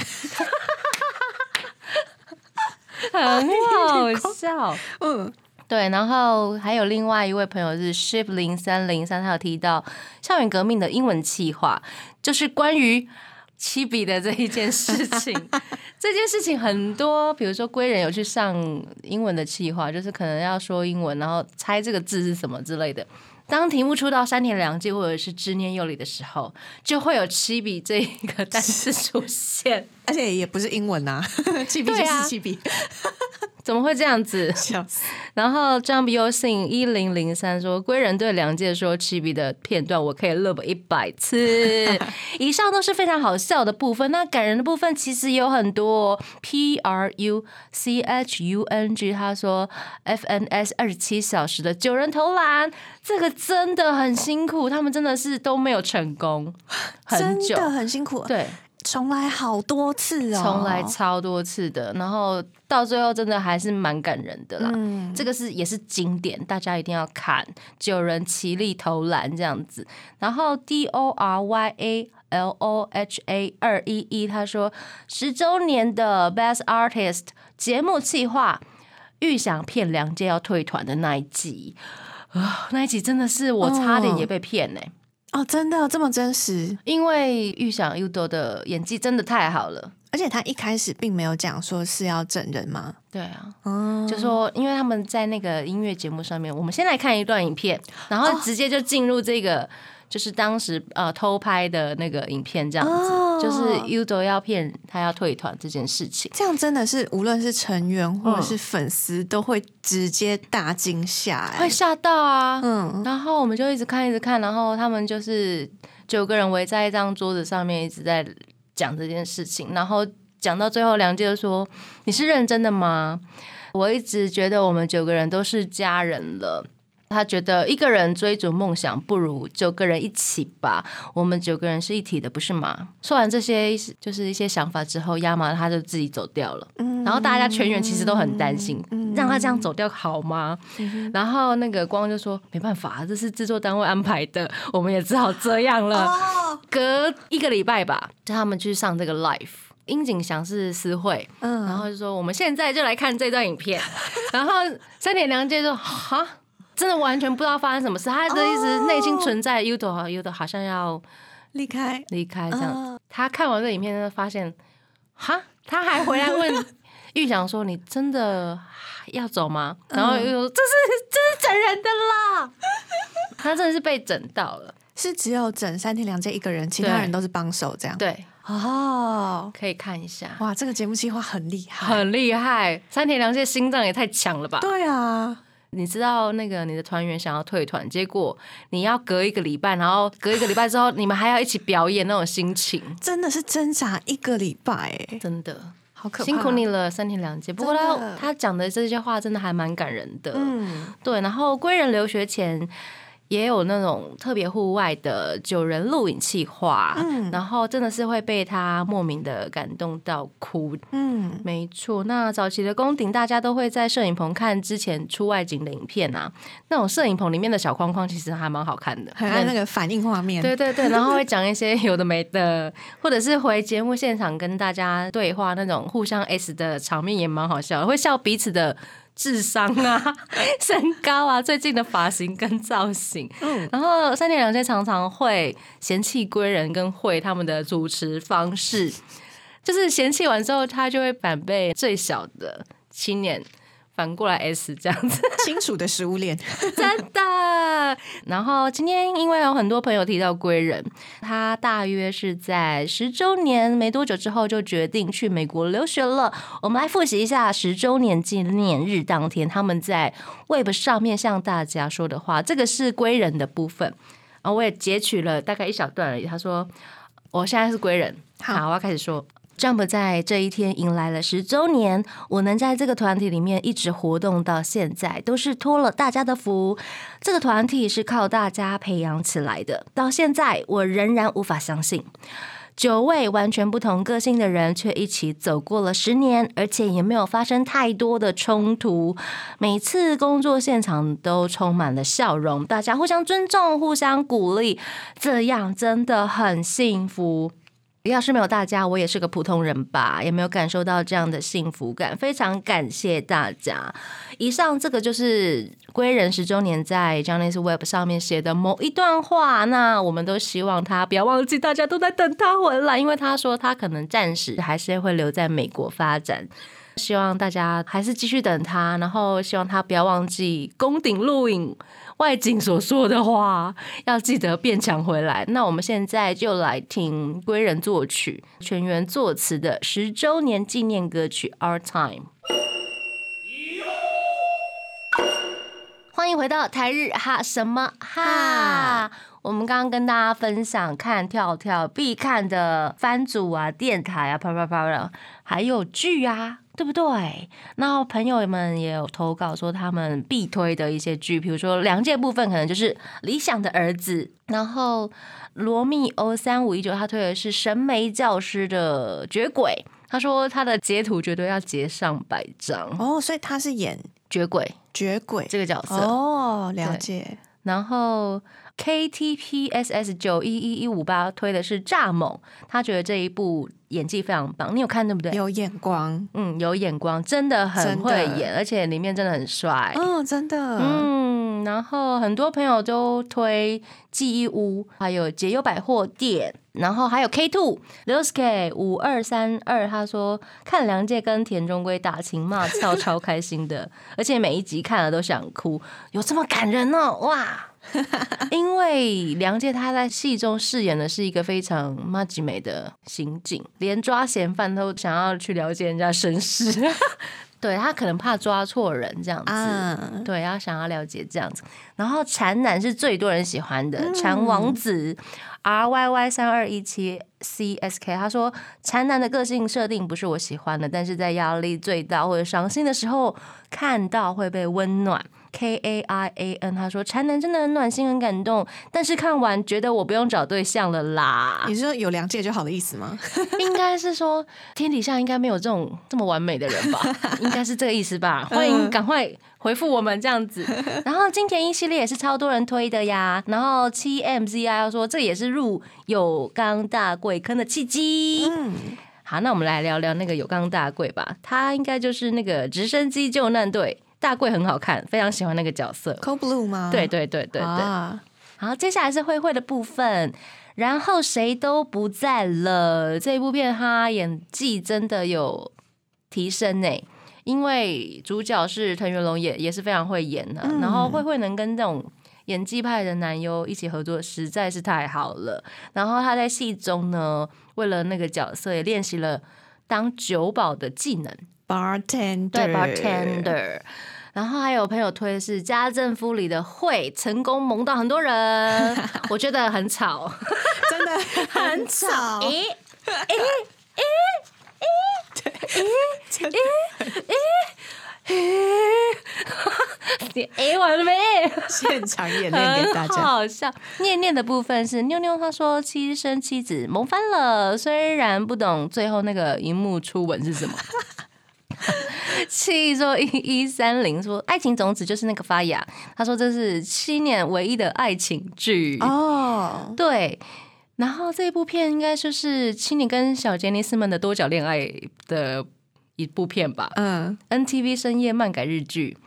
很好笑。嗯对，然后还有另外一位朋友是 Ship 零三零三，他有提到校园革命的英文企划，就是关于七笔的这一件事情。这件事情很多，比如说归人有去上英文的企划，就是可能要说英文，然后猜这个字是什么之类的。当题目出到三田两季或者是知念佑里的时候，就会有七笔这一个单词出现。而且也不是英文呐，七笔就是七笔，怎么会这样子？笑死。然后 Jump Your Sing 一零零三说，归人对梁介说七笔的片段，我可以 love 一百次。以上都是非常好笑的部分，那感人的部分其实也有很多哦。P R U C H U N G 他说 F N S 二十七小时的九人投篮，这个真的很辛苦，他们真的是都没有成功，很久。真的很辛苦，对，重来好多次哦，重来超多次的，然后到最后真的还是蛮感人的啦。嗯，这个是也是经典，大家一定要看。九人齐力投篮这样子，然后 D O R Y A L O H A 二一一他说十周年的 Best Artist 节目企划，预想骗梁介要退团的那一集。啊、那一集真的是我差点也被骗呢、哦，真的这么真实，因为预想 Udo 的演技真的太好了。而且他一开始并没有讲说是要整人吗？对啊，嗯，就说因为他们在那个音乐节目上面，我们先来看一段影片，然后直接就进入这个。就是当时呃偷拍的那个影片，这样子，哦就是 Udo 要骗他要退团这件事情。这样真的是无论是成员或者嗯是粉丝都会直接大惊吓、哎会吓到啊！嗯，然后我们就一直看，一直看，然后他们就是九个人围在一张桌子上面，一直在讲这件事情。然后讲到最后，梁介就说：“你是认真的吗？”我一直觉得我们九个人都是家人了。他觉得一个人追逐梦想，不如九个人一起吧。我们九个人是一体的，不是吗？说完这些就是一些想法之后，亚麻他就自己走掉了。然后大家全员其实都很担心，让他这样走掉好吗？然后那个光就说没办法，这是制作单位安排的，我们也只好这样了。哦，隔一个礼拜吧，叫他们去上这个 live。樱井祥是私会，嗯，然后就说我们现在就来看这段影片，然后三点良介说哈，真的完全不知道发生什么事，他的一直内心存在 Udo 好 Udo 好像要离开，离开这样他看完这影片，就发现哈，他还回来问玉祥说：“你真的要走吗？”然后又说：“这是这是整人的啦。” 他真的是被整到了，是只有整三天两夜一个人，其他人都是帮手这样。对，哦，可以看一下，哇，这个节目计划很厉害。很厉害。三田良介心脏也太强了吧？对啊，你知道那个你的团员想要退团，结果你要隔一个礼拜，然后隔一个礼拜之后，你们还要一起表演那种心情，真的是挣扎一个礼拜，哎，真的好可怕。辛苦你了，三天两夜。不过他他讲的这些话真的还蛮感人的，嗯，对。然后归人留学前。也有那种特别户外的九人录影计划，嗯然后真的是会被他莫名的感动到哭，嗯，没错，那早期的宫顶，大家都会在摄影棚看之前出外景的影片啊。那种摄影棚里面的小框框，其实还蛮好看的。很爱那个反应画面。对对对，然后会讲一些有的没的，或者是回节目现场跟大家对话那种互相 S 的场面也蛮好笑的，会笑彼此的智商啊、身高啊、最近的发型跟造型。嗯，然后三年两届常常会嫌弃归人跟会他们的主持方式，就是嫌弃完之后，他就会反被最小的青年反过来 S 这样子。清楚的食物链。真的。然后今天因为有很多朋友提到归人，他大约是在十周年没多久之后就决定去美国留学了。我们来复习一下十周年纪念日当天他们在 Web 上面向大家说的话，这个是归人的部分。然后我也截取了大概一小段而已。他说：“我现在是归人，好好，我要开始说。” Jump 在这一天迎来了十周年，我能在这个团体里面一直活动到现在，都是托了大家的福。这个团体是靠大家培养起来的，到现在我仍然无法相信。九位完全不同个性的人，却一起走过了十年，而且也没有发生太多的冲突。每次工作现场都充满了笑容，大家互相尊重、互相鼓励，这样真的很幸福。要是没有大家，我也是个普通人吧，也没有感受到这样的幸福感。非常感谢大家。以上这个就是归人十周年在 Johnny's Web 上面写的某一段话。那我们都希望他不要忘记，大家都在等他回来，因为他说他可能暂时还是会留在美国发展。希望大家还是继续等他，然后希望他不要忘记宫顶录影。外景所说的话，要记得变强回来。那我们现在就来听归人作曲、全员作词的十周年纪念歌曲《Our Time》。欢迎回到台日哈什么哈？我们刚刚跟大家分享看跳跳必看的番组啊、电台啊、啪啪啪的，还有剧啊。对不对？那朋友们也有投稿说他们必推的一些剧，比如说梁界部分可能就是《理想的儿子》，然后罗密欧三五一九他推的是神媒教师的绝鬼，他说他的截图绝对要截上百张哦，所以他是演绝鬼绝鬼这个角色哦，了解。然后 KTPSS 九一一一五八推的是蚱蜢，他觉得这一部。演技非常棒，你有看对不对？有眼光，嗯，有眼光，真的很会演，而且里面真的很帅，嗯，真的，嗯。然后很多朋友都推记忆屋，还有解忧百货店，然后还有 K Two Lucy 五二三二，他说看梁界跟田中圭打情骂俏，超开心的，而且每一集看了都想哭，有这么感人哦？哇！因为梁介他在戏中饰演的是一个非常妈吉美的刑警，连抓嫌犯都想要去了解人家身世。对他可能怕抓错人这样子，对，要想要了解这样子。然后禅男是最多人喜欢的，禅王子 R Y Y 三二一七 C S K，他说禅男的个性设定不是我喜欢的，但是在压力最大或者伤心的时候看到会被温暖。K A I A N，他说禅男真的很暖心，很感动。但是看完觉得我不用找对象了啦。你是说有良界就好的意思吗？应该是说天底下应该没有这种这么完美的人吧？应该是这个意思吧？欢迎赶快回复我们这样子。然后金田一系列也是超多人推的呀。然后七 M Z I 说这也是入有刚大贵坑的契机。嗯，好，那我们来聊聊那个有钢大贵吧。他应该就是那个直升机救难队。大贵很好看，非常喜欢那个角色。Cold Blue 吗？对对对对对。好，接下来是慧慧的部分。然后谁都不在了。这一部片他演技真的有提升呢，因为主角是藤原龙也也是非常会演的。然后慧慧能跟这种演技派的男优一起合作，实在是太好了。然后他在戏中呢，为了那个角色也练习了当酒保的技能。bartender，对 bartender，然后还有朋友推是家政夫里的会成功萌到很多人，我觉得很吵，真的 很吵。诶诶诶诶诶诶诶，你诶完了没？现场演练给大家，好笑。念念的部分是妞妞，他说妻生妻子萌翻了，虽然不懂最后那个荧幕初吻是什么。七说一一三零说爱情种子就是那个发芽，他说这是七年唯一的爱情剧。哦，对，然后这一部片应该就是七年跟小杰尼斯们的多角恋爱的一部片吧，嗯，NTV 深夜漫改日剧，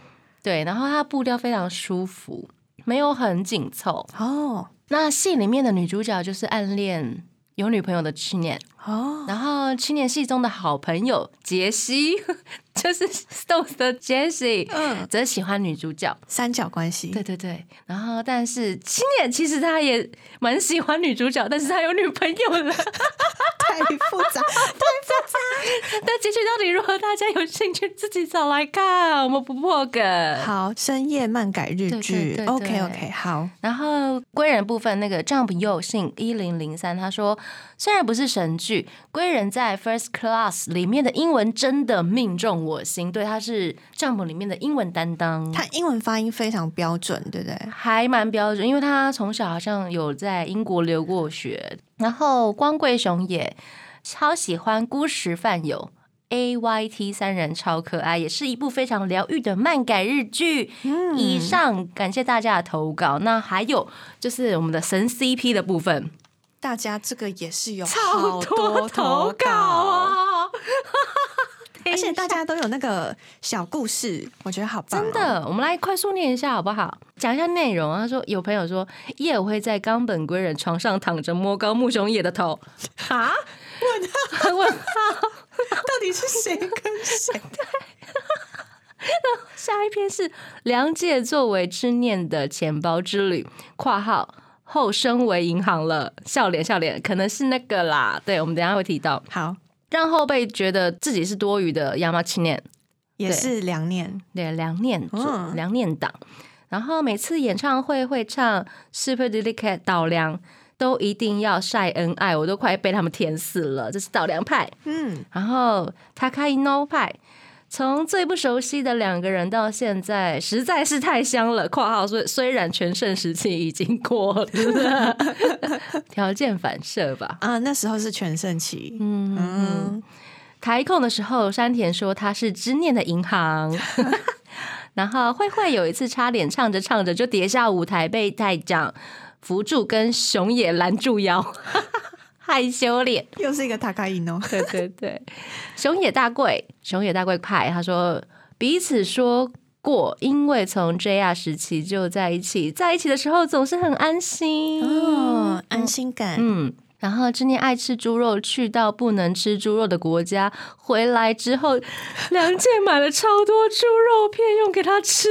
对，然后它步调非常舒服，没有很紧凑。哦，那戏里面的女主角就是暗恋。有女朋友的七年哦，然后青年戏中的好朋友杰西，就是 Stones 的杰西，嗯，则喜欢女主角，三角关系，对对对。然后，但是青年其实他也蛮喜欢女主角，但是他有女朋友了，太复杂，太复杂。那结局到底如何？大家有兴趣自己找来看，我们不破梗。好，深夜漫改日剧。对对对 OK OK，好。然后归人部分，那个 Jump 佑信一零零三他说，虽然不是神剧，归人在 First Class 里面的英文真的命中我心，对，他是 Jump 里面的英文担当，他英文发音非常标准，对不对？还蛮标准，因为他从小好像有在英国留过学。然后光贵雄也超喜欢孤食饭友。A Y T 三人超可爱，也是一部非常疗愈的漫改日剧。嗯以上感谢大家的投稿。那还有就是我们的神 CP 的部分，大家这个也是有超好多投稿，啊！而且大家都有那个小故事，我觉得好棒、哦真，的，我们来快速念一下好不好？讲一下内容。他说有朋友说叶尔会在冈本归人床上躺着摸高木雄野的头，哈？问号？问号？到底是谁跟谁？下一篇是梁介作为之念的钱包之旅（括号后升为银行了），笑脸笑脸，可能是那个啦。对，我们等一下会提到，好，让后辈觉得自己是多余的亚麻青年。也是两念，对，梁念祖、嗯梁念党。然后每次演唱会会唱《Super Delicate》岛梁，都一定要晒恩爱，我都快被他们甜死了。这是岛梁派，嗯，然后 Takaino 派。从最不熟悉的两个人到现在，实在是太香了。（括号虽虽然全盛时期已经过了，条件反射吧。啊，那时候是全盛期，嗯嗯，台控的时候，山田说他是知念的银行。然后慧慧有一次差点唱着唱着就跌下舞台，被太长扶住，跟熊野拦住腰，害羞脸。又是一个塔卡因哦，对对对，熊野大贵，熊野大贵派，他说彼此说过，因为从 JR 时期就在一起，在一起的时候总是很安心。哦，安心感，嗯，然后之念爱吃猪肉，去到不能吃猪肉的国家，回来之后，梁健买了超多猪肉片用给他吃。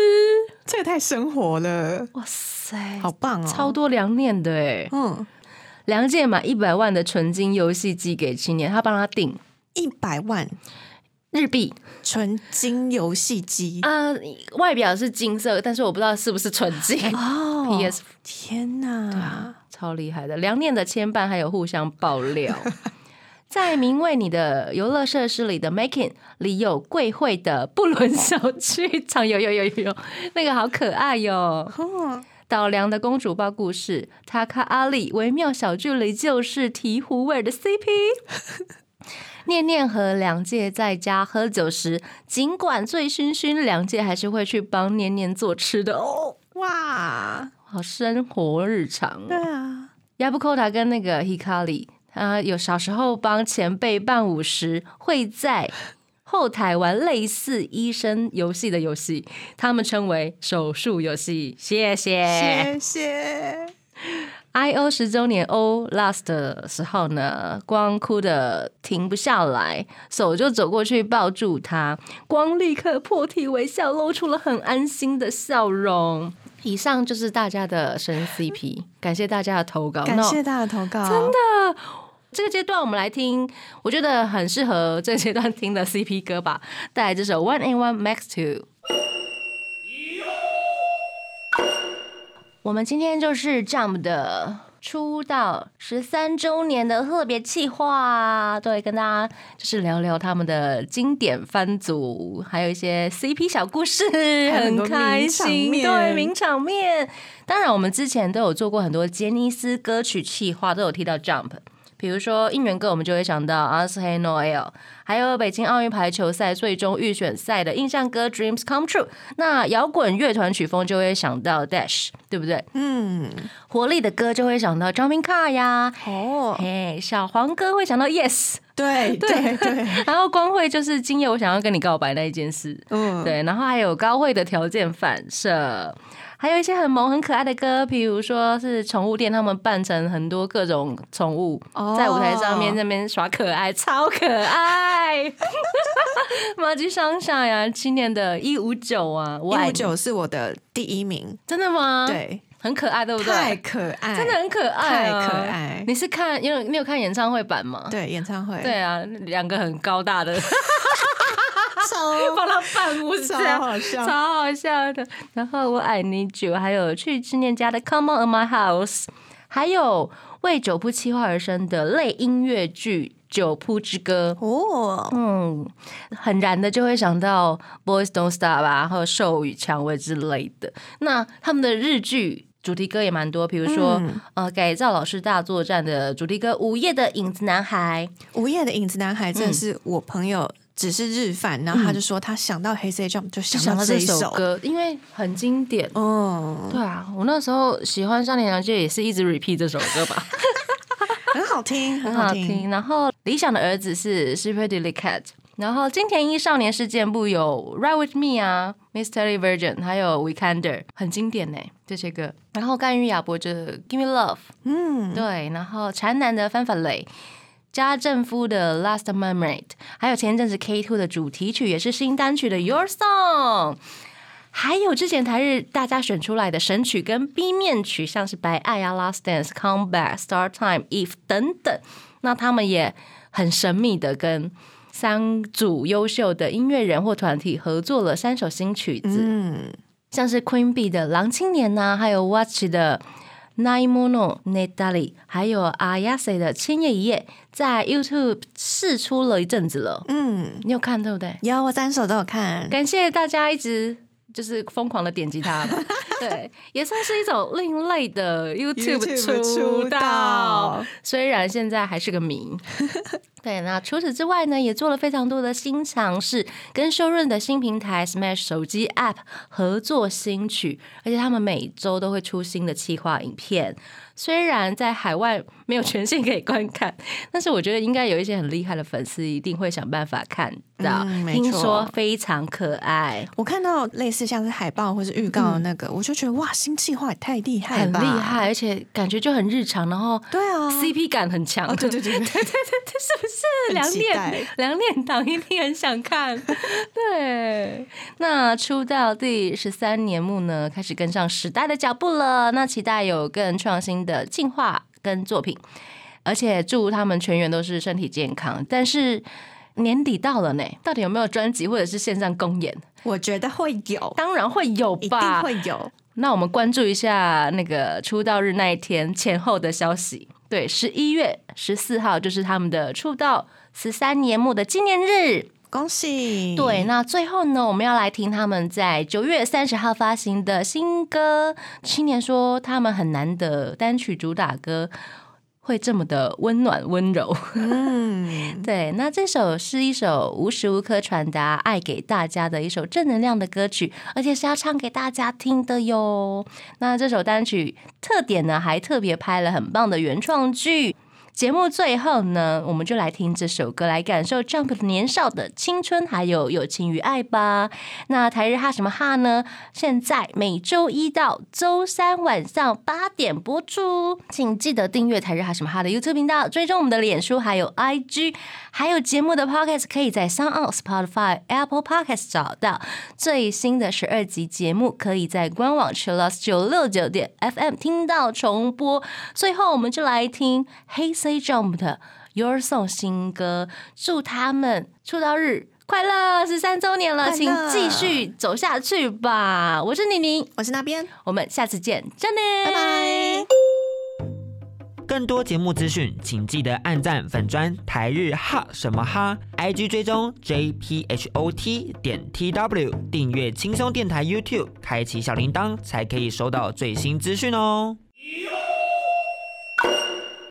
这也太生活了，哇塞，好棒哦，超多梁念的哎！嗯，梁健买一百万的纯金游戏机给青年，他帮他订。一百万？日币，纯金游戏机？啊、外表是金色，但是我不知道是不是纯金。哦 PS 天哪，超厉害的，梁念的牵绊还有互相爆料。在名为你的游乐设施里的 Making 里有贵会的不伦小剧场，有有有有有，那个好可爱哟、哦，岛良的公主抱故事，塔卡阿里微妙小距离就是醍醐味的 CP。念念和梁介在家喝酒时，尽管醉醺醺，梁介还是会去帮念念做吃的哦。哇，好生活日常对啊，亚布寇塔跟那个 Hikari，他有小时候帮前辈伴舞时，会在后台玩类似医生游戏的游戏，他们称为手术游戏。谢谢。谢谢，I O 十周年 O Last 的时候呢，光哭的停不下来，手就走过去抱住他，光立刻破涕为笑，露出了很安心的笑容。以上就是大家的神 CP，感谢大家的投稿。感谢大家的投稿，真的，这个阶段我们来听，我觉得很适合这个阶段听的 CP 歌吧。带来这首 One and One Max Two。我们今天就是 Jump 的出道十三周年的特别企划，对，跟大家就是聊聊他们的经典番组，还有一些 CP 小故事，很开心，面对，名场面。当然，我们之前都有做过很多杰尼斯歌曲企划，都有提到 Jump。比如说应援歌，我们就会想到 Us Noel，还有北京奥运排球赛最终预选赛的印象歌 Dreams Come True。那摇滚乐团曲风就会想到 Dash，对不对？嗯，活力的歌就会想到 Jumping Car 呀，哦，嘿，小黄歌会想到 Yes，对对。对，然后光会就是今夜我想要跟你告白那一件事，嗯，对，然后还有高会的条件反射，还有一些很萌很可爱的歌，比如说是宠物店，他们扮成很多各种宠物，哦在舞台上面那边耍可爱，超可爱。马吉上下呀，今年的一五九啊，一五九是我的第一名，真的吗？，对，很可爱，对不对？太可爱，真的很可爱、太啊，可爱。你是看，因为你有看演唱会版吗？对演唱会，对啊，两个很高大的，超帮他伴舞，超好笑。超好笑的。然后我爱你酒，还有去纪念家的 Come on in my house，还有为酒铺企划而生的类音乐剧《酒铺之歌》。哦，嗯，很燃的就会想到 Boys Don't Stop 啊，还有兽与蔷薇之类的。那他们的日剧主题歌也蛮多，比如说、嗯呃改造老师大作战的主题歌《午夜的影子男孩》。午夜的影子男孩真的是我朋友，只是日饭，然后他就说他想到黑 C Jump 就想想到这一首歌，因为很经典。哦，对啊，我那时候喜欢少年良介也是一直 repeat 这首歌吧，很好听，很很好好听。然后理想的儿子是 Super Dilly Cat，然后金田一少年事件簿有 Ride with Me 啊，Mystery Virgin，还有 Weekender，很经典呢这些歌。然后甘于亚伯就 Give Me Love，嗯，对，然后禅男的翻反雷。家政夫的 Last Mermaid，还有前一阵子 K Two 的主题曲，也是新单曲的 Your Song，还有之前台日大家选出来的神曲跟 B 面曲，像是白爱啊、Last Dance、Come Back、Start Time、If 等等，那他们也很神秘的跟三组优秀的音乐人或团体合作了三首新曲子，嗯，像是 Queen Bee 的《狼青年》呐，还有 Watch 的。Naimono Nedali，还有 Ayase 的《千叶一夜》，在 YouTube 试出了一阵子了，嗯，你有看对不对？有我三首都有看，感谢大家一直就是疯狂的点击它吧，对，也算是一种另类的 YouTube 出道。虽然现在还是个谜。对，那除此之外呢，也做了非常多的新尝试，跟修润的新平台 Smash 手机 App 合作新曲，而且他们每周都会出新的企划影片。虽然在海外没有权限可以观看，但是我觉得应该有一些很厉害的粉丝一定会想办法看到。嗯没听说非常可爱，我看到类似像是海报或是预告的那个，我就觉得哇，新计划也太厉害了吧，很厉害，而且感觉就很日常，然后对啊 CP 感很强。哦，对对对对，对对 对，是不是很两点两点档一定很 想看？对，那出道第十三年目呢，开始跟上时代的脚步了。那期待有更创新的进化跟作品，而且祝他们全员都是身体健康。但是年底到了呢，到底有没有专辑或者是线上公演？我觉得会有，当然会有吧一定吧，会有。那我们关注一下那个出道日那一天前后的消息。对，十一月十四号就是他们的出道十三年目的纪念日。恭喜！对，那最后呢，我们要来听他们在九月三十号发行的新歌。青年说他们很难得单曲主打歌会这么的温暖温柔。嗯，对，那这首是一首无时无刻传达爱给大家的一首正能量的歌曲，而且是要唱给大家听的哟。那这首单曲特点呢，还特别拍了很棒的原创剧。节目最后呢，我们就来听这首歌，来感受 Jump 的年少的青春，还有友情与爱吧。那台日哈什么哈呢？现在每周一到周三晚上八点播出，请记得订阅台日哈什么哈的 YouTube 频道，追踪我们的脸书还有 IG，还有节目的 Podcast 可以在 Sound On、Spotify、Apple Podcast 找到最新的十二集节目，可以在官网 Chillus 九六九点 FM 听到重播。最后，我们就来听黑色 C Jump 的 Your Song 新歌，祝他们出道日快乐，十三周年了，请继续走下去吧。我是妮妮，我是那边，我们下次见，真的，拜拜。更多节目资讯，请记得按赞粉砖台日哈什么哈，IG 追踪 JPHOT 点 TW，订阅轻松电台 YouTube，开启小铃铛才可以收到最新资讯哦。